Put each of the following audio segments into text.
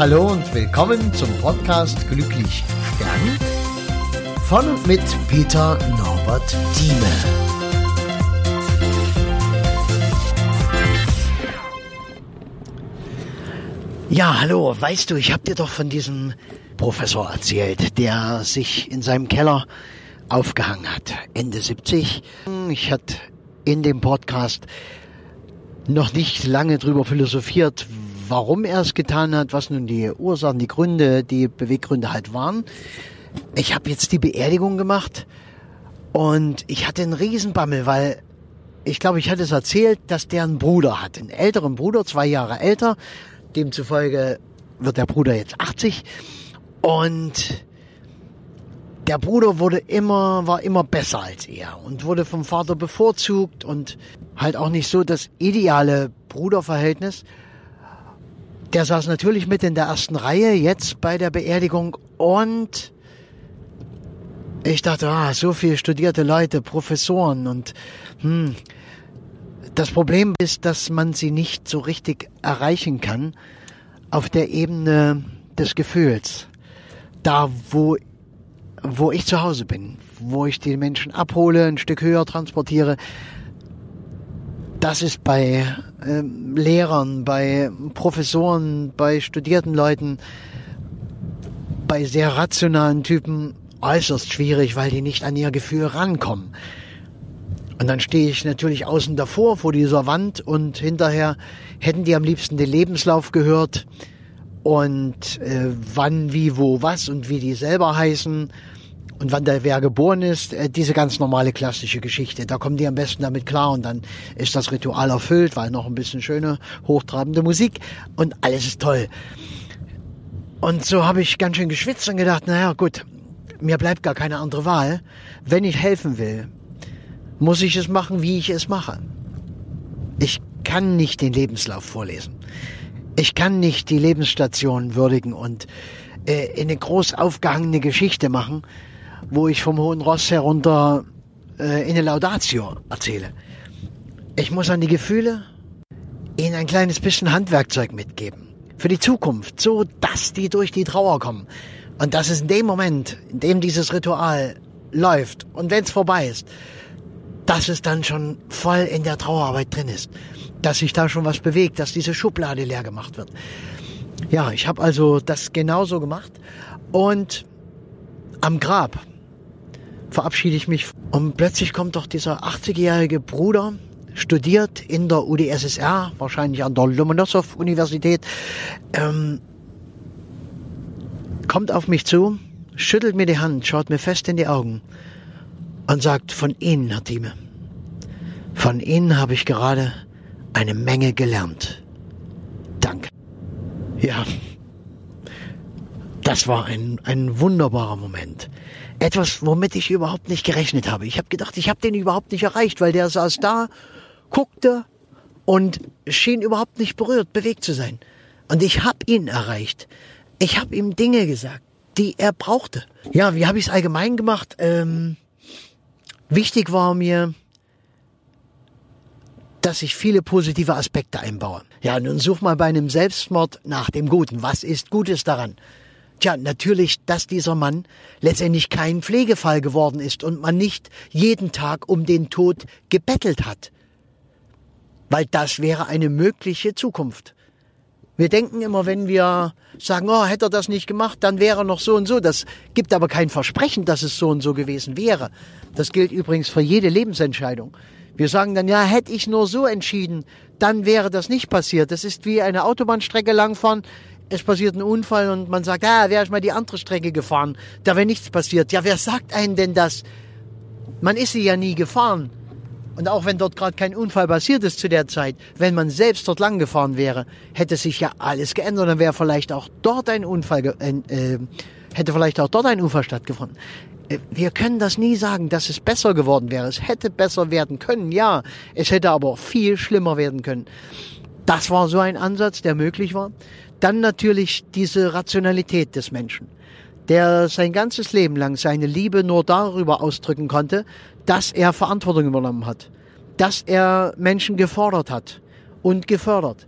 Hallo und willkommen zum Podcast Glücklich Stern von und mit Peter Norbert Thieme. Ja, hallo, weißt du, ich habe dir doch von diesem Professor erzählt, der sich in seinem Keller aufgehangen hat. Ende 70. Ich hatte in dem Podcast noch nicht lange drüber philosophiert, warum er es getan hat, was nun die Ursachen, die Gründe, die Beweggründe halt waren. Ich habe jetzt die Beerdigung gemacht und ich hatte einen Riesenbammel, weil ich glaube, ich hatte es erzählt, dass der einen Bruder hat, einen älteren Bruder, zwei Jahre älter. Demzufolge wird der Bruder jetzt 80 und der Bruder wurde immer, war immer besser als er und wurde vom Vater bevorzugt und halt auch nicht so das ideale Bruderverhältnis. Der saß natürlich mit in der ersten Reihe jetzt bei der Beerdigung und ich dachte, ah, so viele studierte Leute, Professoren und hm, das Problem ist, dass man sie nicht so richtig erreichen kann auf der Ebene des Gefühls. Da, wo, wo ich zu Hause bin, wo ich die Menschen abhole, ein Stück höher transportiere, das ist bei äh, Lehrern, bei Professoren, bei studierten Leuten, bei sehr rationalen Typen äußerst schwierig, weil die nicht an ihr Gefühl rankommen. Und dann stehe ich natürlich außen davor vor dieser Wand und hinterher hätten die am liebsten den Lebenslauf gehört und äh, wann, wie, wo, was und wie die selber heißen und wann der wer geboren ist, äh, diese ganz normale klassische Geschichte. Da kommen die am besten damit klar und dann ist das Ritual erfüllt, weil noch ein bisschen schöne, hochtrabende Musik und alles ist toll. Und so habe ich ganz schön geschwitzt und gedacht, naja gut, mir bleibt gar keine andere Wahl. Wenn ich helfen will, muss ich es machen, wie ich es mache. Ich kann nicht den Lebenslauf vorlesen. Ich kann nicht die Lebensstation würdigen und äh, eine groß aufgehangene Geschichte machen, wo ich vom Hohen Ross herunter äh, in eine Laudatio erzähle. Ich muss an die Gefühle ihnen ein kleines bisschen Handwerkzeug mitgeben. Für die Zukunft, so dass die durch die Trauer kommen. Und das ist in dem Moment, in dem dieses Ritual läuft und wenn es vorbei ist, dass es dann schon voll in der Trauerarbeit drin ist. Dass sich da schon was bewegt, dass diese Schublade leer gemacht wird. Ja, ich habe also das genauso gemacht. Und am Grab verabschiede ich mich. Und plötzlich kommt doch dieser 80-jährige Bruder, studiert in der UdSSR, wahrscheinlich an der Lomonossow-Universität, ähm, kommt auf mich zu, schüttelt mir die Hand, schaut mir fest in die Augen und sagt, von Ihnen, Herr Thieme, von Ihnen habe ich gerade eine Menge gelernt. Danke. Ja, das war ein, ein wunderbarer Moment. Etwas, womit ich überhaupt nicht gerechnet habe. Ich habe gedacht, ich habe den überhaupt nicht erreicht, weil der saß da, guckte und schien überhaupt nicht berührt, bewegt zu sein. Und ich habe ihn erreicht. Ich habe ihm Dinge gesagt, die er brauchte. Ja, wie habe ich es allgemein gemacht? Ähm, wichtig war mir, dass ich viele positive Aspekte einbaue. Ja, nun such mal bei einem Selbstmord nach dem Guten. Was ist Gutes daran? Tja, natürlich, dass dieser Mann letztendlich kein Pflegefall geworden ist und man nicht jeden Tag um den Tod gebettelt hat. Weil das wäre eine mögliche Zukunft. Wir denken immer, wenn wir sagen, oh, hätte er das nicht gemacht, dann wäre er noch so und so. Das gibt aber kein Versprechen, dass es so und so gewesen wäre. Das gilt übrigens für jede Lebensentscheidung. Wir sagen dann, ja, hätte ich nur so entschieden, dann wäre das nicht passiert. Das ist wie eine Autobahnstrecke langfahren es passiert ein Unfall und man sagt, ah, wäre ich mal die andere Strecke gefahren, da wäre nichts passiert. Ja, wer sagt einen denn das? Man ist sie ja nie gefahren. Und auch wenn dort gerade kein Unfall passiert ist zu der Zeit, wenn man selbst dort lang gefahren wäre, hätte sich ja alles geändert. Dann wäre vielleicht auch dort ein Unfall, äh, hätte vielleicht auch dort ein Unfall stattgefunden. Äh, wir können das nie sagen, dass es besser geworden wäre. Es hätte besser werden können, ja. Es hätte aber viel schlimmer werden können. Das war so ein Ansatz, der möglich war. Dann natürlich diese Rationalität des Menschen, der sein ganzes Leben lang seine Liebe nur darüber ausdrücken konnte, dass er Verantwortung übernommen hat, dass er Menschen gefordert hat und gefördert.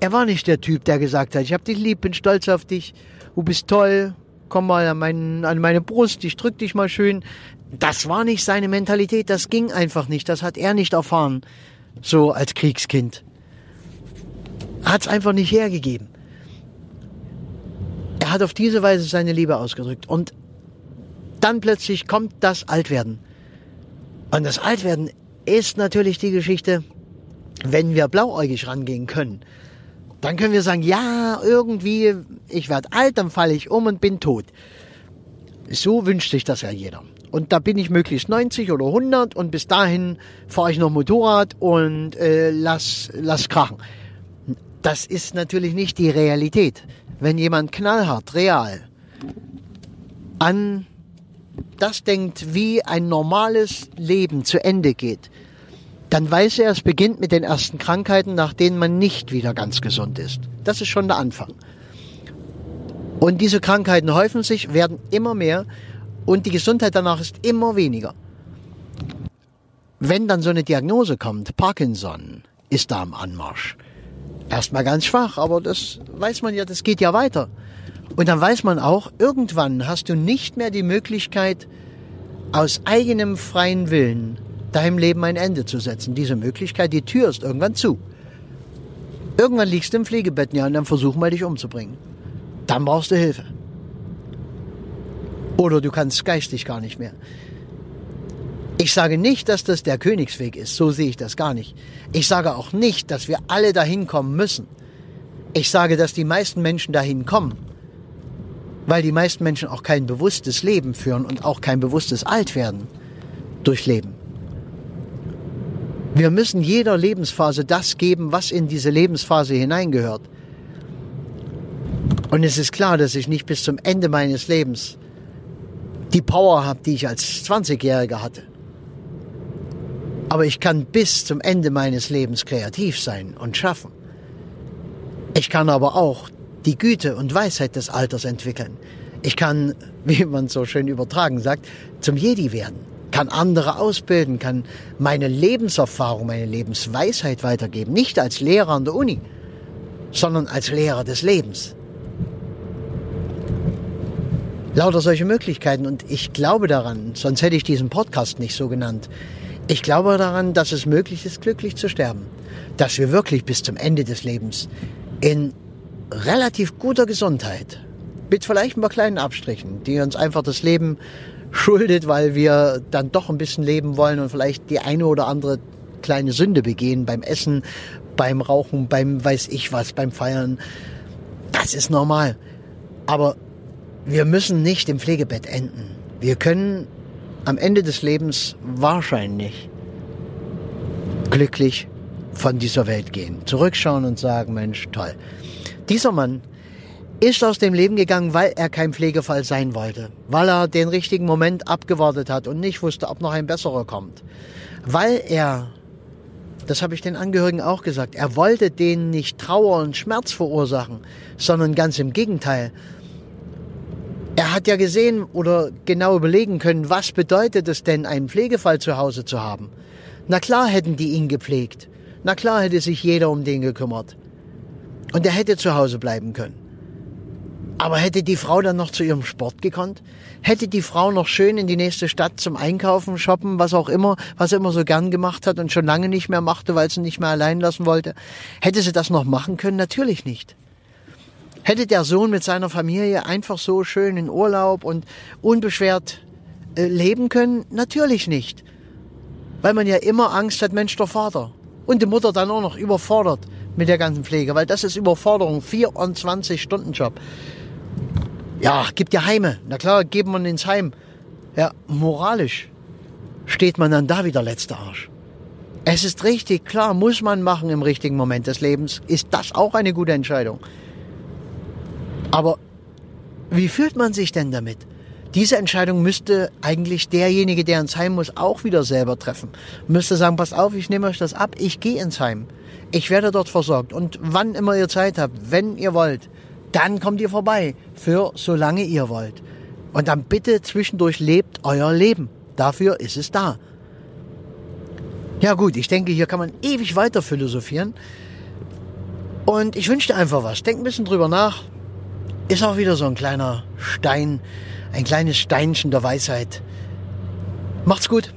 Er war nicht der Typ, der gesagt hat, ich hab dich lieb, bin stolz auf dich, du bist toll, komm mal an, meinen, an meine Brust, ich drück dich mal schön. Das war nicht seine Mentalität, das ging einfach nicht, das hat er nicht erfahren, so als Kriegskind. Hat es einfach nicht hergegeben. Er hat auf diese Weise seine Liebe ausgedrückt. Und dann plötzlich kommt das Altwerden. Und das Altwerden ist natürlich die Geschichte, wenn wir blauäugig rangehen können. Dann können wir sagen, ja, irgendwie, ich werde alt, dann falle ich um und bin tot. So wünscht sich das ja jeder. Und da bin ich möglichst 90 oder 100 und bis dahin fahre ich noch Motorrad und äh, lass, lass krachen. Das ist natürlich nicht die Realität. Wenn jemand knallhart, real an das denkt, wie ein normales Leben zu Ende geht, dann weiß er, es beginnt mit den ersten Krankheiten, nach denen man nicht wieder ganz gesund ist. Das ist schon der Anfang. Und diese Krankheiten häufen sich, werden immer mehr und die Gesundheit danach ist immer weniger. Wenn dann so eine Diagnose kommt, Parkinson ist da am Anmarsch. Erstmal ganz schwach, aber das weiß man ja, das geht ja weiter. Und dann weiß man auch, irgendwann hast du nicht mehr die Möglichkeit, aus eigenem freien Willen deinem Leben ein Ende zu setzen. Diese Möglichkeit, die Tür ist irgendwann zu. Irgendwann liegst du im Pflegebett ja und dann versuchen wir dich umzubringen. Dann brauchst du Hilfe. Oder du kannst geistig gar nicht mehr. Ich sage nicht, dass das der Königsweg ist, so sehe ich das gar nicht. Ich sage auch nicht, dass wir alle dahin kommen müssen. Ich sage, dass die meisten Menschen dahin kommen, weil die meisten Menschen auch kein bewusstes Leben führen und auch kein bewusstes Altwerden durchleben. Wir müssen jeder Lebensphase das geben, was in diese Lebensphase hineingehört. Und es ist klar, dass ich nicht bis zum Ende meines Lebens die Power habe, die ich als 20-Jähriger hatte. Aber ich kann bis zum Ende meines Lebens kreativ sein und schaffen. Ich kann aber auch die Güte und Weisheit des Alters entwickeln. Ich kann, wie man so schön übertragen sagt, zum Jedi werden, kann andere ausbilden, kann meine Lebenserfahrung, meine Lebensweisheit weitergeben. Nicht als Lehrer an der Uni, sondern als Lehrer des Lebens. Lauter solche Möglichkeiten und ich glaube daran, sonst hätte ich diesen Podcast nicht so genannt. Ich glaube daran, dass es möglich ist, glücklich zu sterben. Dass wir wirklich bis zum Ende des Lebens in relativ guter Gesundheit, mit vielleicht ein paar kleinen Abstrichen, die uns einfach das Leben schuldet, weil wir dann doch ein bisschen leben wollen und vielleicht die eine oder andere kleine Sünde begehen beim Essen, beim Rauchen, beim weiß ich was, beim Feiern. Das ist normal. Aber wir müssen nicht im Pflegebett enden. Wir können am Ende des Lebens wahrscheinlich glücklich von dieser Welt gehen. Zurückschauen und sagen, Mensch, toll. Dieser Mann ist aus dem Leben gegangen, weil er kein Pflegefall sein wollte, weil er den richtigen Moment abgewartet hat und nicht wusste, ob noch ein besserer kommt, weil er, das habe ich den Angehörigen auch gesagt, er wollte denen nicht Trauer und Schmerz verursachen, sondern ganz im Gegenteil. Er hat ja gesehen oder genau überlegen können, was bedeutet es denn, einen Pflegefall zu Hause zu haben. Na klar hätten die ihn gepflegt. Na klar hätte sich jeder um den gekümmert. Und er hätte zu Hause bleiben können. Aber hätte die Frau dann noch zu ihrem Sport gekonnt? Hätte die Frau noch schön in die nächste Stadt zum Einkaufen, shoppen, was auch immer, was er immer so gern gemacht hat und schon lange nicht mehr machte, weil sie ihn nicht mehr allein lassen wollte? Hätte sie das noch machen können? Natürlich nicht. Hätte der Sohn mit seiner Familie einfach so schön in Urlaub und unbeschwert äh, leben können? Natürlich nicht. Weil man ja immer Angst hat, Mensch, der Vater. Und die Mutter dann auch noch überfordert mit der ganzen Pflege, weil das ist Überforderung, 24-Stunden-Job. Ja, gibt ja Heime. Na klar, geben man ins Heim. Ja, moralisch steht man dann da wieder letzter Arsch. Es ist richtig, klar, muss man machen im richtigen Moment des Lebens. Ist das auch eine gute Entscheidung? Aber wie fühlt man sich denn damit? Diese Entscheidung müsste eigentlich derjenige, der ins Heim muss, auch wieder selber treffen. Müsste sagen, pass auf, ich nehme euch das ab, ich gehe ins Heim. Ich werde dort versorgt. Und wann immer ihr Zeit habt, wenn ihr wollt, dann kommt ihr vorbei. Für solange ihr wollt. Und dann bitte zwischendurch lebt euer Leben. Dafür ist es da. Ja gut, ich denke, hier kann man ewig weiter philosophieren. Und ich wünsche dir einfach was. Denk ein bisschen drüber nach. Ist auch wieder so ein kleiner Stein, ein kleines Steinchen der Weisheit. Macht's gut.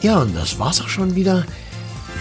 Ja, und das war's auch schon wieder.